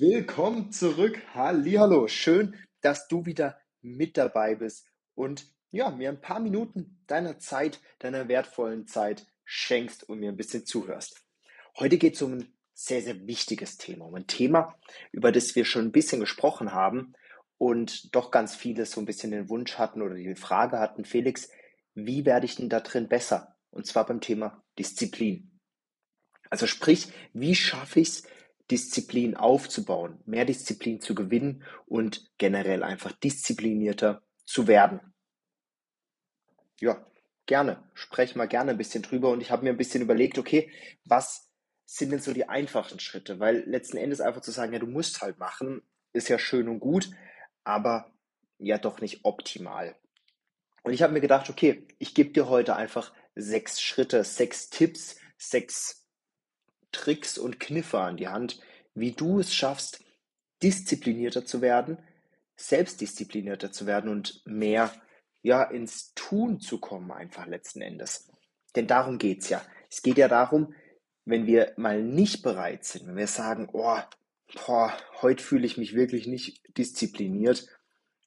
Willkommen zurück. Hallihallo. Schön, dass du wieder mit dabei bist und ja, mir ein paar Minuten deiner Zeit, deiner wertvollen Zeit schenkst und mir ein bisschen zuhörst. Heute geht es um ein sehr, sehr wichtiges Thema, um ein Thema, über das wir schon ein bisschen gesprochen haben und doch ganz viele so ein bisschen den Wunsch hatten oder die Frage hatten, Felix, wie werde ich denn da drin besser? Und zwar beim Thema Disziplin. Also sprich, wie schaffe ich es, Disziplin aufzubauen, mehr Disziplin zu gewinnen und generell einfach disziplinierter zu werden. Ja, gerne. Sprech mal gerne ein bisschen drüber und ich habe mir ein bisschen überlegt, okay, was sind denn so die einfachen Schritte? Weil letzten Endes einfach zu sagen, ja, du musst halt machen, ist ja schön und gut, aber ja doch nicht optimal. Und ich habe mir gedacht, okay, ich gebe dir heute einfach sechs Schritte, sechs Tipps, sechs Tricks und Kniffe an die Hand, wie du es schaffst, disziplinierter zu werden, selbstdisziplinierter zu werden und mehr ja ins Tun zu kommen, einfach letzten Endes. Denn darum geht es ja. Es geht ja darum, wenn wir mal nicht bereit sind, wenn wir sagen, oh, boah, heute fühle ich mich wirklich nicht diszipliniert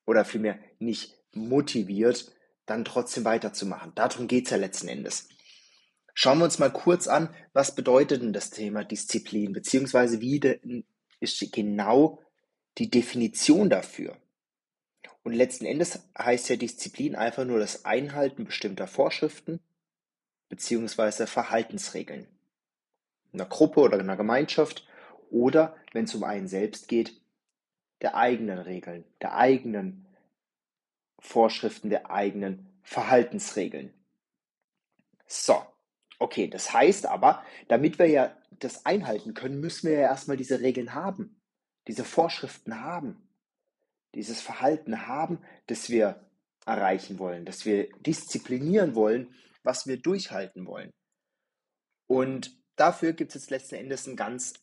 oder vielmehr nicht motiviert, dann trotzdem weiterzumachen. Darum geht es ja letzten Endes. Schauen wir uns mal kurz an, was bedeutet denn das Thema Disziplin, beziehungsweise wie ist genau die Definition dafür. Und letzten Endes heißt ja Disziplin einfach nur das Einhalten bestimmter Vorschriften beziehungsweise Verhaltensregeln. In einer Gruppe oder in einer Gemeinschaft oder, wenn es um einen selbst geht, der eigenen Regeln, der eigenen Vorschriften, der eigenen Verhaltensregeln. So, Okay, das heißt aber, damit wir ja das einhalten können, müssen wir ja erstmal diese Regeln haben, diese Vorschriften haben, dieses Verhalten haben, das wir erreichen wollen, dass wir disziplinieren wollen, was wir durchhalten wollen. Und dafür gibt es jetzt letzten Endes ein ganz,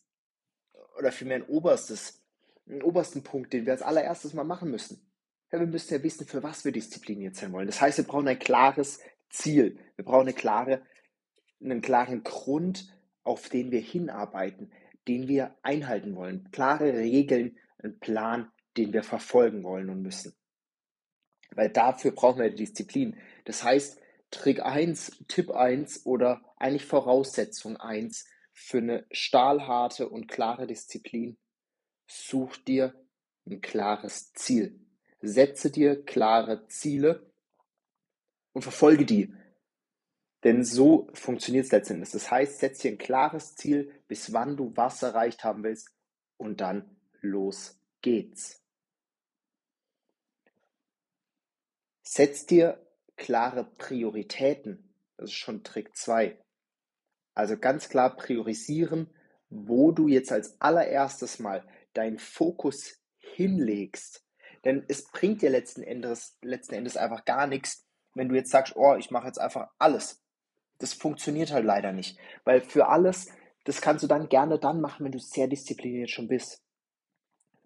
oder vielmehr ein oberstes, einen obersten Punkt, den wir als allererstes mal machen müssen. Ja, wir müssen ja wissen, für was wir diszipliniert sein wollen. Das heißt, wir brauchen ein klares Ziel. Wir brauchen eine klare einen klaren Grund, auf den wir hinarbeiten, den wir einhalten wollen. Klare Regeln, einen Plan, den wir verfolgen wollen und müssen. Weil dafür brauchen wir Disziplin. Das heißt, Trick 1, Tipp 1 oder eigentlich Voraussetzung 1 für eine stahlharte und klare Disziplin, such dir ein klares Ziel. Setze dir klare Ziele und verfolge die. Denn so funktioniert es letztendlich. Das heißt, setz dir ein klares Ziel, bis wann du was erreicht haben willst und dann los geht's. Setz dir klare Prioritäten. Das ist schon Trick 2. Also ganz klar priorisieren, wo du jetzt als allererstes mal deinen Fokus hinlegst. Denn es bringt dir letzten Endes, letzten Endes einfach gar nichts, wenn du jetzt sagst, oh, ich mache jetzt einfach alles. Das funktioniert halt leider nicht. Weil für alles, das kannst du dann gerne dann machen, wenn du sehr diszipliniert schon bist.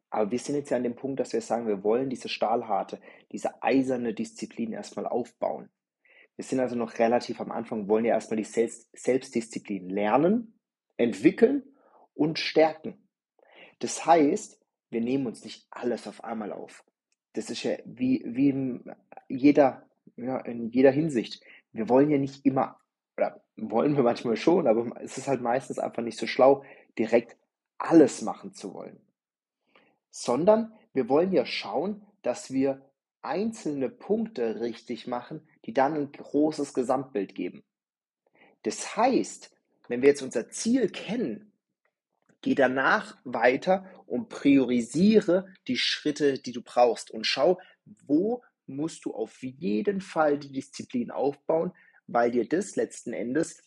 Aber wir sind jetzt ja an dem Punkt, dass wir sagen, wir wollen diese stahlharte, diese eiserne Disziplin erstmal aufbauen. Wir sind also noch relativ am Anfang, wollen ja erstmal die Selbst Selbstdisziplin lernen, entwickeln und stärken. Das heißt, wir nehmen uns nicht alles auf einmal auf. Das ist ja wie, wie in, jeder, ja, in jeder Hinsicht. Wir wollen ja nicht immer oder wollen wir manchmal schon, aber es ist halt meistens einfach nicht so schlau, direkt alles machen zu wollen. Sondern wir wollen ja schauen, dass wir einzelne Punkte richtig machen, die dann ein großes Gesamtbild geben. Das heißt, wenn wir jetzt unser Ziel kennen, geh danach weiter und priorisiere die Schritte, die du brauchst und schau, wo musst du auf jeden Fall die Disziplin aufbauen, weil dir das letzten Endes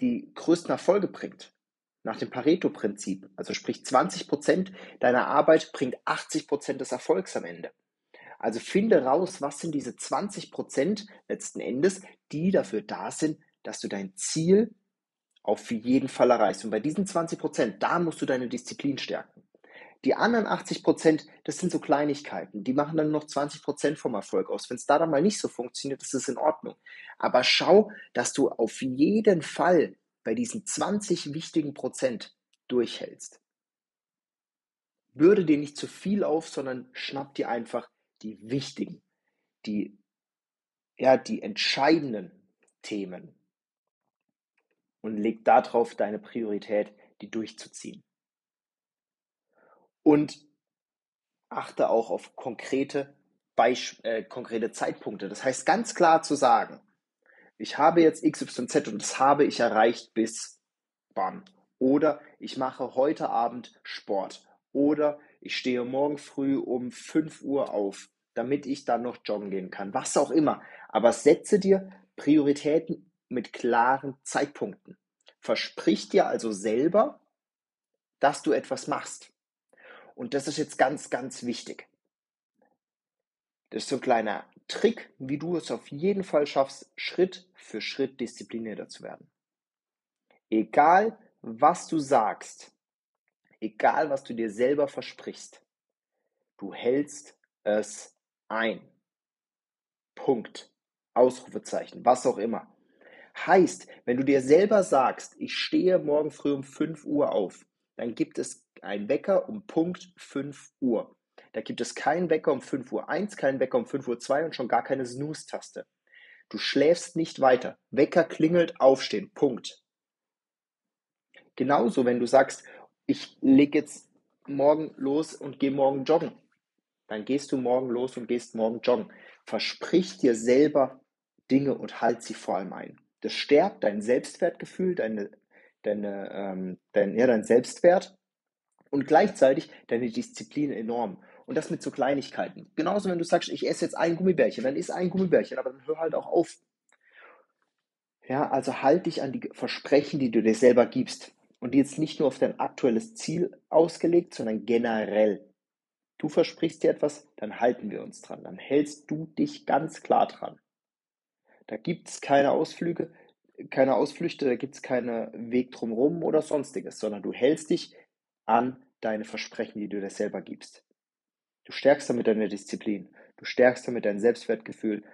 die größten Erfolge bringt. Nach dem Pareto-Prinzip. Also sprich 20% deiner Arbeit bringt 80% des Erfolgs am Ende. Also finde raus, was sind diese 20% letzten Endes, die dafür da sind, dass du dein Ziel auf jeden Fall erreichst. Und bei diesen 20%, da musst du deine Disziplin stärken. Die anderen 80 Prozent, das sind so Kleinigkeiten. Die machen dann noch 20 Prozent vom Erfolg aus. Wenn es da dann mal nicht so funktioniert, ist es in Ordnung. Aber schau, dass du auf jeden Fall bei diesen 20 wichtigen Prozent durchhältst. bürde dir nicht zu viel auf, sondern schnapp dir einfach die wichtigen, die, ja, die entscheidenden Themen und leg darauf deine Priorität, die durchzuziehen. Und achte auch auf konkrete, Beisp äh, konkrete Zeitpunkte. Das heißt ganz klar zu sagen, ich habe jetzt XYZ und das habe ich erreicht bis bam. Oder ich mache heute Abend Sport. Oder ich stehe morgen früh um 5 Uhr auf, damit ich dann noch joggen gehen kann. Was auch immer. Aber setze dir Prioritäten mit klaren Zeitpunkten. Versprich dir also selber, dass du etwas machst. Und das ist jetzt ganz, ganz wichtig. Das ist so ein kleiner Trick, wie du es auf jeden Fall schaffst, Schritt für Schritt disziplinierter zu werden. Egal, was du sagst, egal, was du dir selber versprichst, du hältst es ein. Punkt. Ausrufezeichen, was auch immer. Heißt, wenn du dir selber sagst, ich stehe morgen früh um 5 Uhr auf, dann gibt es einen Wecker um Punkt 5 Uhr. Da gibt es keinen Wecker um 5 Uhr 1, keinen Wecker um 5 Uhr 2 und schon gar keine Snooze-Taste. Du schläfst nicht weiter. Wecker klingelt, aufstehen. Punkt. Genauso, wenn du sagst, ich lege jetzt morgen los und gehe morgen joggen, dann gehst du morgen los und gehst morgen joggen. Versprich dir selber Dinge und halt sie vor allem ein. Das stärkt dein Selbstwertgefühl, deine, deine, ähm, dein, ja, dein Selbstwert und gleichzeitig deine Disziplin enorm. Und das mit so Kleinigkeiten. Genauso, wenn du sagst, ich esse jetzt ein Gummibärchen, dann isst ein Gummibärchen, aber dann hör halt auch auf. Ja, also halt dich an die Versprechen, die du dir selber gibst. Und jetzt nicht nur auf dein aktuelles Ziel ausgelegt, sondern generell. Du versprichst dir etwas, dann halten wir uns dran. Dann hältst du dich ganz klar dran. Da gibt es keine Ausflüge, keine Ausflüchte, da gibt es keinen Weg drumherum oder sonstiges, sondern du hältst dich an deine Versprechen, die du dir selber gibst. Du stärkst damit deine Disziplin, du stärkst damit dein Selbstwertgefühl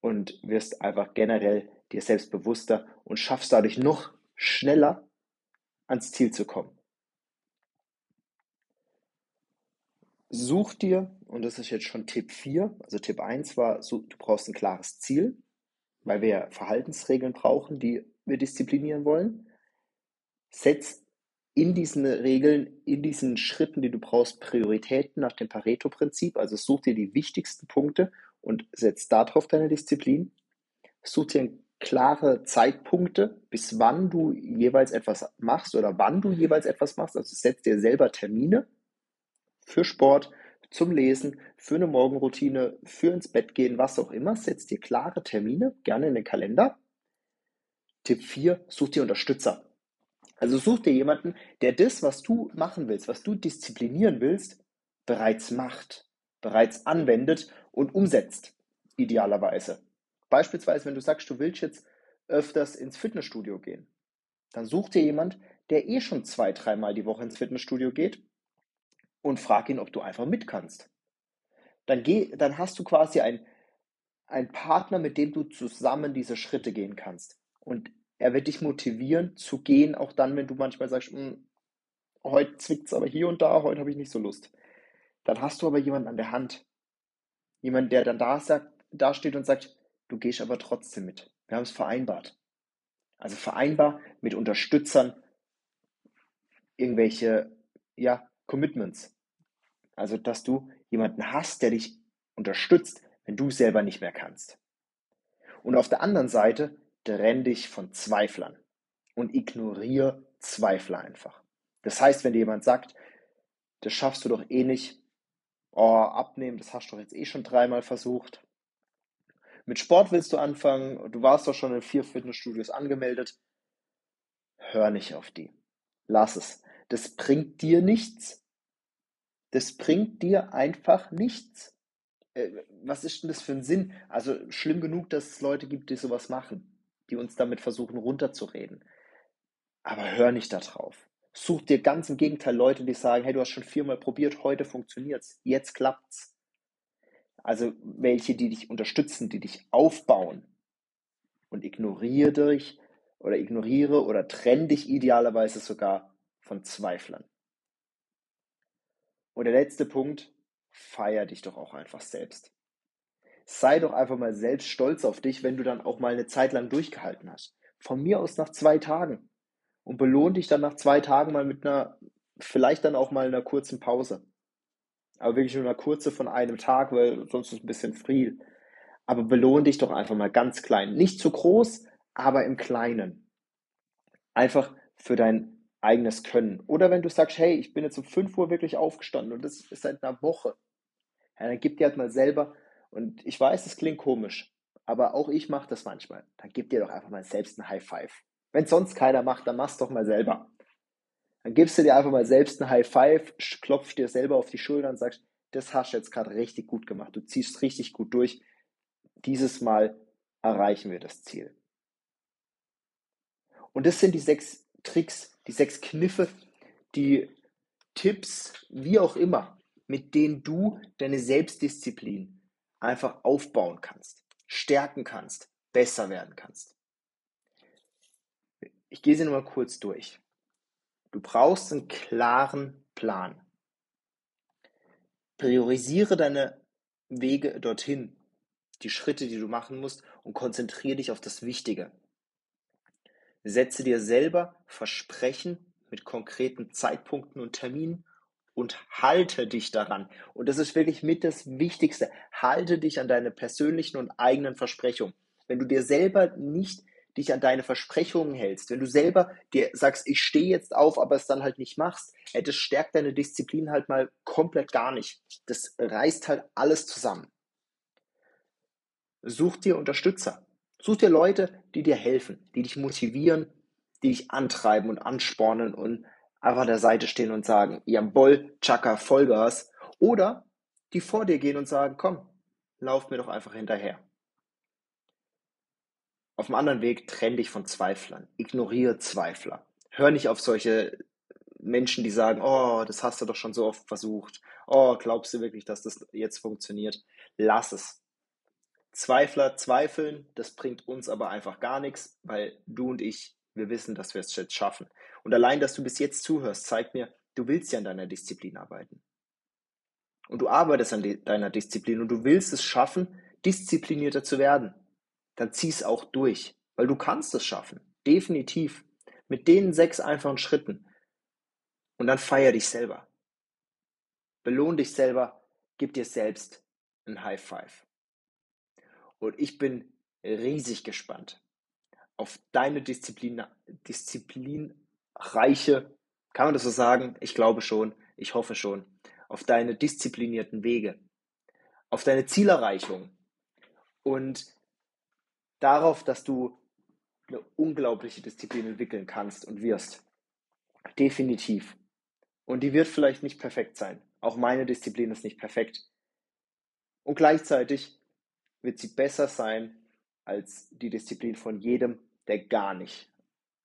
und wirst einfach generell dir selbstbewusster und schaffst dadurch noch schneller ans Ziel zu kommen. Such dir, und das ist jetzt schon Tipp 4, also Tipp 1 war, du brauchst ein klares Ziel, weil wir Verhaltensregeln brauchen, die wir disziplinieren wollen. Setz in diesen Regeln, in diesen Schritten, die du brauchst, Prioritäten nach dem Pareto-Prinzip. Also such dir die wichtigsten Punkte und setz darauf deine Disziplin. Such dir klare Zeitpunkte, bis wann du jeweils etwas machst oder wann du jeweils etwas machst. Also setz dir selber Termine für Sport, zum Lesen, für eine Morgenroutine, für ins Bett gehen, was auch immer. Setz dir klare Termine, gerne in den Kalender. Tipp 4, such dir Unterstützer. Also such dir jemanden, der das, was du machen willst, was du disziplinieren willst, bereits macht, bereits anwendet und umsetzt, idealerweise. Beispielsweise, wenn du sagst, du willst jetzt öfters ins Fitnessstudio gehen, dann such dir jemand, der eh schon zwei, dreimal die Woche ins Fitnessstudio geht und frag ihn, ob du einfach mit kannst. Dann, geh, dann hast du quasi einen Partner, mit dem du zusammen diese Schritte gehen kannst. Und er wird dich motivieren zu gehen, auch dann, wenn du manchmal sagst, hm, heute zwickt es aber hier und da, heute habe ich nicht so Lust. Dann hast du aber jemanden an der Hand. Jemand, der dann da, sagt, da steht und sagt, du gehst aber trotzdem mit. Wir haben es vereinbart. Also vereinbar mit Unterstützern irgendwelche ja, Commitments. Also, dass du jemanden hast, der dich unterstützt, wenn du selber nicht mehr kannst. Und auf der anderen Seite trenn dich von Zweiflern und ignoriere Zweifler einfach. Das heißt, wenn dir jemand sagt, das schaffst du doch eh nicht, oh, abnehmen, das hast du doch jetzt eh schon dreimal versucht, mit Sport willst du anfangen, du warst doch schon in vier Fitnessstudios angemeldet. Hör nicht auf die. Lass es. Das bringt dir nichts. Das bringt dir einfach nichts. Äh, was ist denn das für ein Sinn? Also schlimm genug, dass es Leute gibt, die sowas machen, die uns damit versuchen runterzureden. Aber hör nicht darauf. Such dir ganz im Gegenteil Leute, die sagen, hey, du hast schon viermal probiert, heute funktioniert's, jetzt klappt's. Also welche, die dich unterstützen, die dich aufbauen. Und ignoriere dich oder ignoriere oder trenne dich idealerweise sogar von Zweiflern. Und der letzte Punkt, feier dich doch auch einfach selbst. Sei doch einfach mal selbst stolz auf dich, wenn du dann auch mal eine Zeit lang durchgehalten hast. Von mir aus nach zwei Tagen. Und belohn dich dann nach zwei Tagen mal mit einer, vielleicht dann auch mal einer kurzen Pause. Aber wirklich nur eine kurze von einem Tag, weil sonst ist es ein bisschen viel. Aber belohn dich doch einfach mal ganz klein. Nicht zu groß, aber im Kleinen. Einfach für dein eigenes Können. Oder wenn du sagst, hey, ich bin jetzt um 5 Uhr wirklich aufgestanden und das ist seit einer Woche. Ja, dann gib dir halt mal selber, und ich weiß, das klingt komisch, aber auch ich mache das manchmal. Dann gib dir doch einfach mal selbst ein High Five. Wenn sonst keiner macht, dann mach's doch mal selber. Dann gibst du dir einfach mal selbst ein High Five, klopfst dir selber auf die Schulter und sagst, das hast du jetzt gerade richtig gut gemacht. Du ziehst richtig gut durch. Dieses Mal erreichen wir das Ziel. Und das sind die sechs Tricks, die sechs Kniffe, die Tipps, wie auch immer, mit denen du deine Selbstdisziplin einfach aufbauen kannst, stärken kannst, besser werden kannst. Ich gehe sie nur mal kurz durch. Du brauchst einen klaren Plan. Priorisiere deine Wege dorthin, die Schritte, die du machen musst und konzentriere dich auf das Wichtige. Setze dir selber Versprechen mit konkreten Zeitpunkten und Terminen und halte dich daran. Und das ist wirklich mit das Wichtigste. Halte dich an deine persönlichen und eigenen Versprechungen. Wenn du dir selber nicht dich an deine Versprechungen hältst, wenn du selber dir sagst, ich stehe jetzt auf, aber es dann halt nicht machst, das stärkt deine Disziplin halt mal komplett gar nicht. Das reißt halt alles zusammen. Such dir Unterstützer. Such dir Leute, die dir helfen, die dich motivieren, die dich antreiben und anspornen und einfach an der Seite stehen und sagen, Jambol, Chaka, Vollgas. Oder die vor dir gehen und sagen, komm, lauf mir doch einfach hinterher. Auf dem anderen Weg trenn dich von Zweiflern. Ignoriere Zweifler. Hör nicht auf solche Menschen, die sagen, oh, das hast du doch schon so oft versucht. Oh, glaubst du wirklich, dass das jetzt funktioniert? Lass es. Zweifler zweifeln, das bringt uns aber einfach gar nichts, weil du und ich, wir wissen, dass wir es jetzt schaffen. Und allein, dass du bis jetzt zuhörst, zeigt mir, du willst ja an deiner Disziplin arbeiten. Und du arbeitest an deiner Disziplin und du willst es schaffen, disziplinierter zu werden. Dann zieh es auch durch, weil du kannst es schaffen. Definitiv. Mit den sechs einfachen Schritten. Und dann feier dich selber. Belohn dich selber, gib dir selbst ein High Five. Und ich bin riesig gespannt auf deine Disziplin, disziplinreiche, kann man das so sagen? Ich glaube schon, ich hoffe schon, auf deine disziplinierten Wege, auf deine Zielerreichung und darauf, dass du eine unglaubliche Disziplin entwickeln kannst und wirst. Definitiv. Und die wird vielleicht nicht perfekt sein. Auch meine Disziplin ist nicht perfekt. Und gleichzeitig wird sie besser sein als die Disziplin von jedem, der gar nicht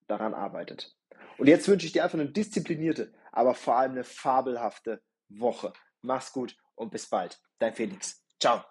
daran arbeitet. Und jetzt wünsche ich dir einfach eine disziplinierte, aber vor allem eine fabelhafte Woche. Mach's gut und bis bald. Dein Felix. Ciao.